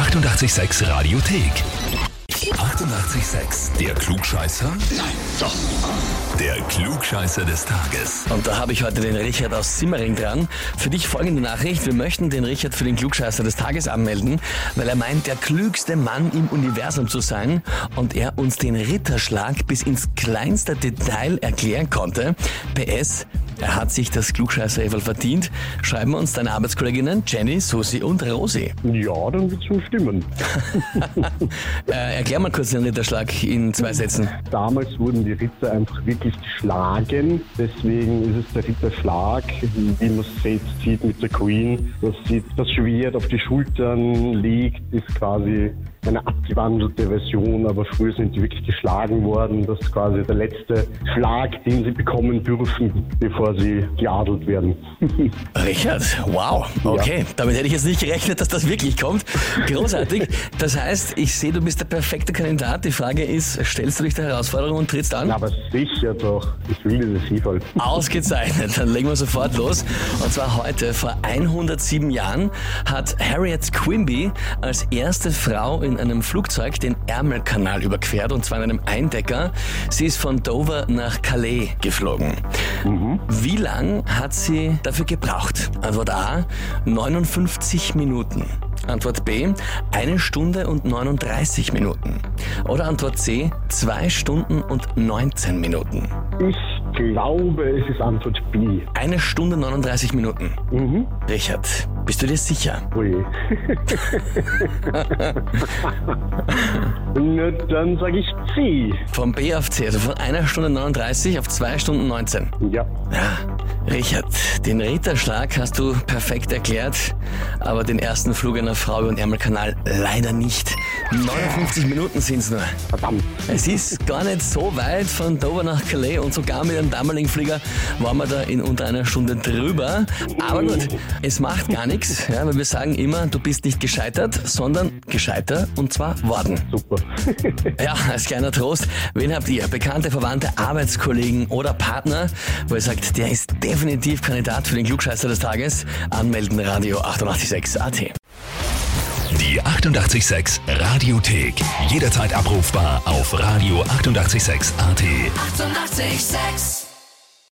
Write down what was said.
886 Radiothek. 88,6. Der Klugscheißer? Nein, doch. Der Klugscheißer des Tages. Und da habe ich heute den Richard aus Simmering dran. Für dich folgende Nachricht. Wir möchten den Richard für den Klugscheißer des Tages anmelden, weil er meint, der klügste Mann im Universum zu sein und er uns den Ritterschlag bis ins kleinste Detail erklären konnte. PS, er hat sich das klugscheißer verdient. Schreiben uns deine Arbeitskolleginnen Jenny, Susi und Rosi. Ja, dann wird schon stimmen. Äh, erklär mal kurz den Ritterschlag in zwei Sätzen. Damals wurden die Ritter einfach wirklich geschlagen. Deswegen ist es der Ritterschlag, wie man es jetzt sieht mit der Queen, dass sie das Schwert auf die Schultern legt, ist quasi eine abgewandelte Version, aber früher sind die wirklich geschlagen worden. Das ist quasi der letzte Schlag, den sie bekommen dürfen, bevor sie geadelt werden. Richard, wow, okay. Damit hätte ich jetzt nicht gerechnet, dass das wirklich kommt. Großartig. Das heißt, ich sehe, du bist der perfekte Kandidat. Die Frage ist, stellst du dich der Herausforderung und trittst an? Aber sicher doch, ich will diese Vielfalt. Ausgezeichnet, dann legen wir sofort los. Und zwar heute, vor 107 Jahren, hat Harriet Quimby als erste Frau in einem Flugzeug den Ärmelkanal überquert, und zwar in einem Eindecker. Sie ist von Dover nach Calais geflogen. Wie lang hat sie dafür gebraucht? Antwort A, 59 Minuten. Antwort B, eine Stunde und 39 Minuten. Oder Antwort C, zwei Stunden und 19 Minuten. Ich glaube, es ist Antwort B. Eine Stunde 39 Minuten. Mhm. Richard, bist du dir sicher? Ui. Na, dann sage ich C. Von B auf C, also von einer Stunde 39 auf zwei Stunden 19. Ja. Ja, Richard, den Ritterschlag hast du perfekt erklärt, aber den ersten Flug einer Frau über den Ärmelkanal leider nicht. 59 Minuten sind's nur. Verdammt. Es ist gar nicht so weit von Dover nach Calais und sogar mit einem damaligen Flieger waren wir da in unter einer Stunde drüber. Aber gut, es macht gar nichts, ja, weil wir sagen immer, du bist nicht gescheitert, sondern gescheiter und zwar worden. Super. Ja, als kleiner Trost, wen habt ihr? Bekannte, Verwandte, Arbeitskollegen oder Partner, wo ihr sagt, der ist definitiv Kandidat für den Klugscheißer des Tages? Anmelden Radio 886 AT. Die 88,6 Radiothek. Jederzeit abrufbar auf radio886.at. 88,6. Eighty-eight, sex.